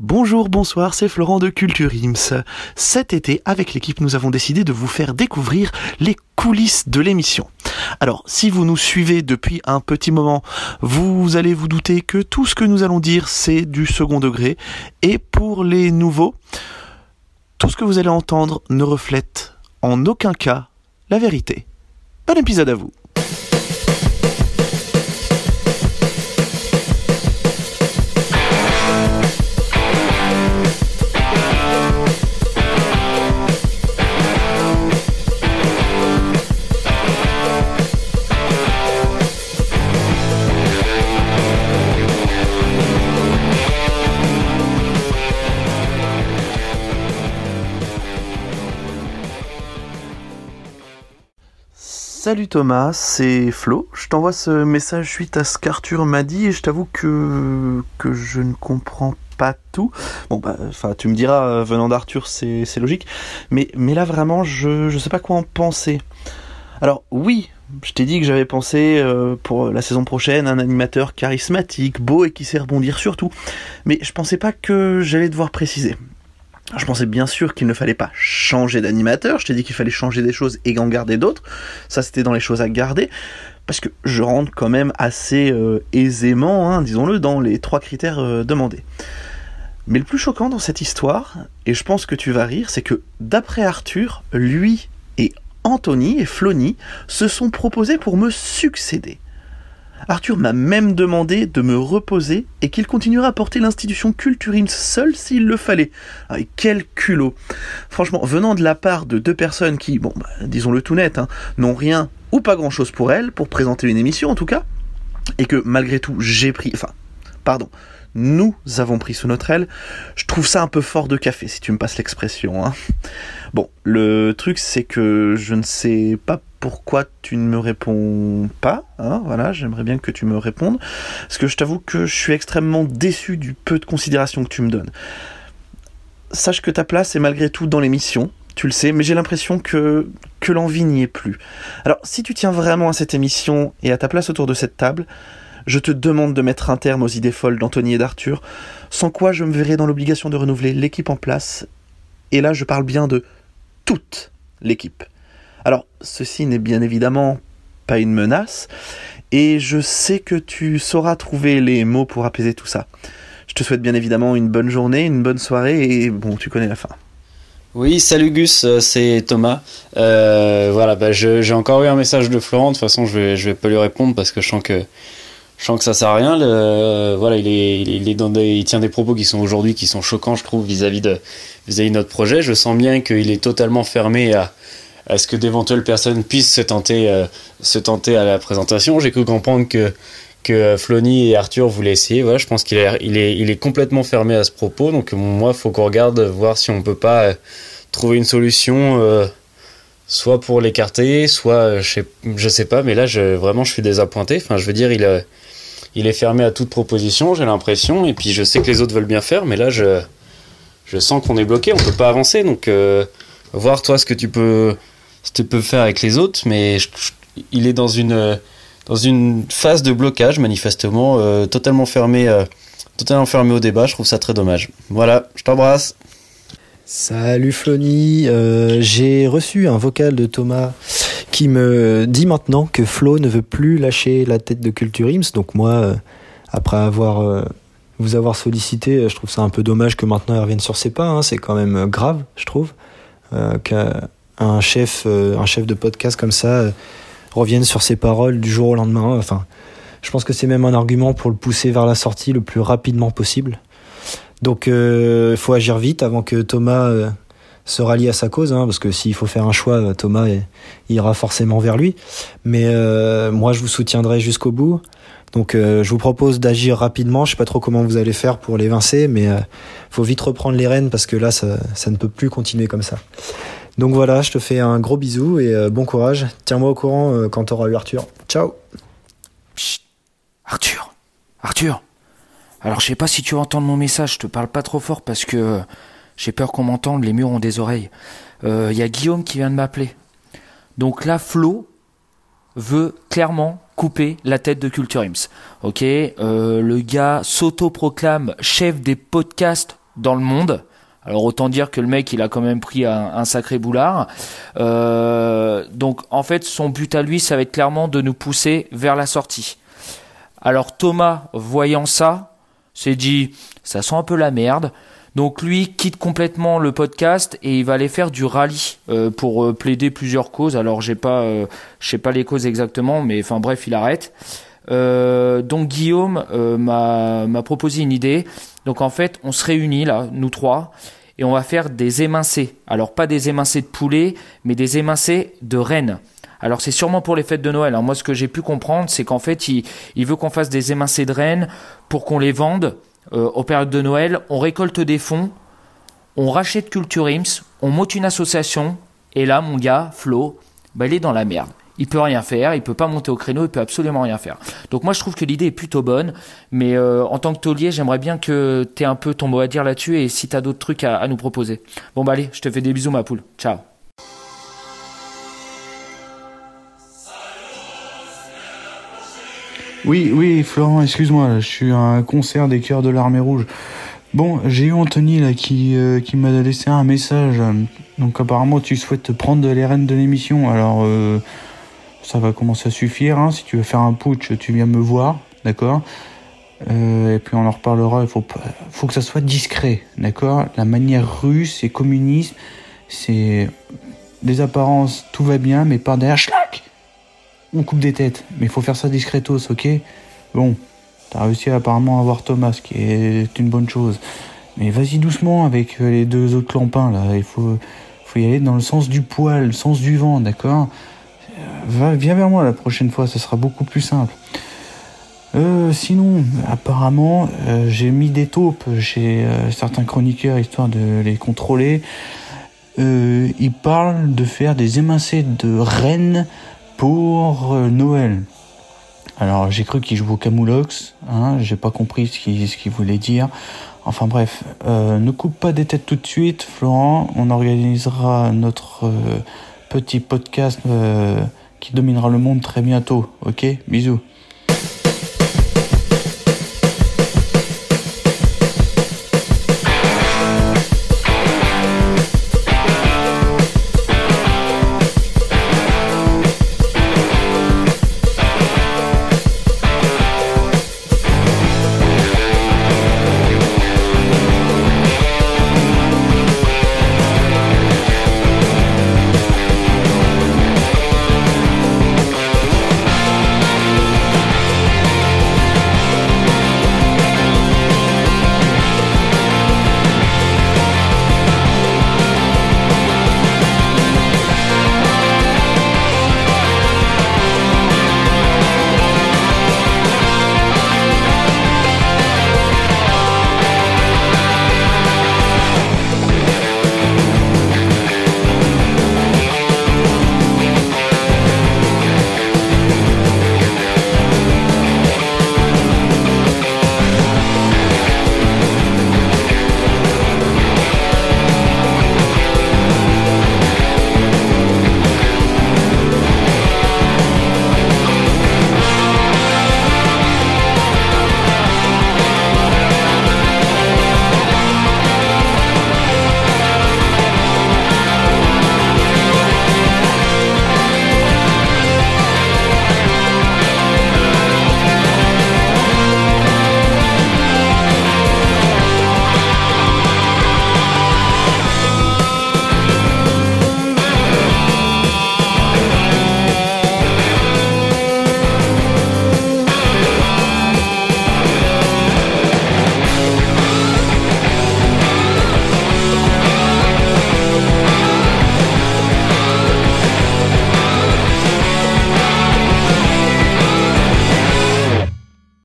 Bonjour, bonsoir, c'est Florent de Culture Ims. Cet été, avec l'équipe, nous avons décidé de vous faire découvrir les coulisses de l'émission. Alors, si vous nous suivez depuis un petit moment, vous allez vous douter que tout ce que nous allons dire, c'est du second degré. Et pour les nouveaux, tout ce que vous allez entendre ne reflète en aucun cas la vérité. Bon épisode à vous. Salut Thomas, c'est Flo. Je t'envoie ce message suite à ce qu'Arthur m'a dit et je t'avoue que, que je ne comprends pas tout. Bon, bah, enfin, tu me diras, euh, venant d'Arthur, c'est logique. Mais, mais là, vraiment, je ne sais pas quoi en penser. Alors, oui, je t'ai dit que j'avais pensé euh, pour la saison prochaine un animateur charismatique, beau et qui sait rebondir sur tout. Mais je pensais pas que j'allais devoir préciser. Je pensais bien sûr qu'il ne fallait pas changer d'animateur, je t'ai dit qu'il fallait changer des choses et en garder d'autres. Ça c'était dans les choses à garder, parce que je rentre quand même assez euh, aisément, hein, disons-le, dans les trois critères euh, demandés. Mais le plus choquant dans cette histoire, et je pense que tu vas rire, c'est que d'après Arthur, lui et Anthony et Flony se sont proposés pour me succéder. Arthur m'a même demandé de me reposer et qu'il continuera à porter l'institution culturine seul s'il le fallait. Ah, quel culot Franchement, venant de la part de deux personnes qui, bon, bah, disons-le tout net, hein, n'ont rien ou pas grand-chose pour elles, pour présenter une émission en tout cas, et que malgré tout j'ai pris, enfin, pardon, nous avons pris sous notre aile, je trouve ça un peu fort de café, si tu me passes l'expression. Hein. Bon, le truc c'est que je ne sais pas pourquoi tu ne me réponds pas. Hein, voilà, j'aimerais bien que tu me répondes. Parce que je t'avoue que je suis extrêmement déçu du peu de considération que tu me donnes. Sache que ta place est malgré tout dans l'émission, tu le sais, mais j'ai l'impression que, l'envie n'y est plus. Alors, si tu tiens vraiment à cette émission et à ta place autour de cette table, je te demande de mettre un terme aux idées folles d'Anthony et d'Arthur, sans quoi je me verrai dans l'obligation de renouveler l'équipe en place. Et là, je parle bien de toute l'équipe. Alors, ceci n'est bien évidemment pas une menace, et je sais que tu sauras trouver les mots pour apaiser tout ça. Je te souhaite bien évidemment une bonne journée, une bonne soirée, et bon, tu connais la fin. Oui, salut Gus, euh, c'est Thomas. Euh, voilà, bah, j'ai encore eu un message de Florent. De toute façon, je vais, je vais pas lui répondre parce que je sens que je sens ça sert à rien. Le, voilà, il est, tient des propos qui sont aujourd'hui qui sont choquants, je trouve, vis-à-vis de vis-à-vis de notre projet. Je sens bien qu'il est totalement fermé à est-ce que d'éventuelles personnes puissent se tenter, euh, se tenter à la présentation? J'ai cru comprendre que, que Flony et Arthur voulaient essayer. Voilà, je pense qu'il est, il est, il est complètement fermé à ce propos. Donc, moi, il faut qu'on regarde, voir si on peut pas euh, trouver une solution, euh, soit pour l'écarter, soit, je sais, je sais pas, mais là, vraiment, je suis désappointé. Enfin, je veux dire, il, il est fermé à toute proposition, j'ai l'impression. Et puis, je sais que les autres veulent bien faire, mais là, je, je sens qu'on est bloqué, on peut pas avancer. Donc, voir toi ce que tu peux tu peux faire avec les autres, mais il est dans une, dans une phase de blocage, manifestement, euh, totalement, fermé, euh, totalement fermé au débat. Je trouve ça très dommage. Voilà, je t'embrasse. Salut Flony, euh, j'ai reçu un vocal de Thomas qui me dit maintenant que Flo ne veut plus lâcher la tête de Culture Ims. Donc moi, après avoir vous avoir sollicité, je trouve ça un peu dommage que maintenant il revienne sur ses pas. Hein. C'est quand même grave, je trouve, un chef, euh, un chef de podcast comme ça euh, revienne sur ses paroles du jour au lendemain. Enfin, je pense que c'est même un argument pour le pousser vers la sortie le plus rapidement possible. Donc, il euh, faut agir vite avant que Thomas se rallie à sa cause, hein, parce que s'il faut faire un choix, Thomas ira forcément vers lui. Mais moi, je vous soutiendrai jusqu'au bout. Donc, je vous propose d'agir rapidement. Je sais pas trop comment vous allez faire pour l'évincer, mais faut vite reprendre les rênes parce que là, ça, ça ne peut plus continuer comme ça. Donc voilà, je te fais un gros bisou et euh, bon courage. Tiens-moi au courant euh, quand t'auras eu Arthur. Ciao Arthur Arthur Alors je sais pas si tu vas entendre mon message, je te parle pas trop fort parce que euh, j'ai peur qu'on m'entende, les murs ont des oreilles. Il y a Guillaume qui vient de m'appeler. Donc là, Flo veut clairement couper la tête de Culture Ims. Ok, le gars s'auto-proclame chef des podcasts dans le monde. Alors autant dire que le mec, il a quand même pris un, sacré boulard. Euh, donc en fait, son but à lui, ça va être clairement de nous pousser vers la sortie. Alors Thomas, voyant ça, s'est dit, ça sent un peu la merde. Donc lui quitte complètement le podcast et il va aller faire du rallye euh, pour euh, plaider plusieurs causes. Alors j'ai pas, je sais pas les causes exactement, mais enfin bref, il arrête. donc Guillaume m'a proposé une idée. Donc en fait, on se réunit là, nous trois, et on va faire des émincés. Alors pas des émincés de poulet, mais des émincés de rennes. Alors c'est sûrement pour les fêtes de Noël. Alors moi ce que j'ai pu comprendre, c'est qu'en fait il, veut qu'on fasse des émincés de rennes pour qu'on les vende euh, aux périodes de Noël. On récolte des fonds, on rachète Culture Ims, on monte une association, et là mon gars, Flo, bah, il est dans la merde il peut rien faire, il peut pas monter au créneau, il peut absolument rien faire. Donc moi je trouve que l'idée est plutôt bonne, mais euh, en tant que taulier, j'aimerais bien que tu aies un peu ton mot à dire là-dessus et si tu as d'autres trucs à, nous proposer. Bon bah allez, je te fais des bisous ma poule. Ciao. Oui, oui, Florent, excuse-moi, je suis un concert des Cœurs de l'Armée Rouge. Bon, j'ai eu Anthony là qui, euh, qui m'a laissé un message. Donc apparemment tu souhaites prendre les rênes de l'émission. Alors euh, ça va commencer à suffire. Hein. Si tu veux faire un putsch, tu viens me voir, d'accord? Euh, Et puis on en reparlera. Il faut, faut que ça soit discret, d'accord? La manière russe et communiste, c'est des apparences, tout va bien, mais par derrière, schlack On coupe des têtes. Mais il faut faire ça discretos, ok? Bon, t'as réussi à apparemment avoir Thomas, ce qui est une bonne chose. Mais vas-y doucement avec les deux autres clampins là. Il faut, faut y aller dans le sens du poil, le sens du vent, d'accord? Viens vers moi la prochaine fois, ce sera beaucoup plus simple. Euh, sinon, apparemment, euh, j'ai mis des taupes chez euh, certains chroniqueurs histoire de les contrôler. ils parlent de faire des émincés de rennes pour Noël. Alors j'ai cru qu'ils jouent au camoulox, hein, j'ai pas compris ce qu'ils voulaient dire. Enfin bref, ne coupe pas des têtes tout de suite, Florent. On organisera notre petit podcast qui dominera le monde très bientôt. Ok? Bisous.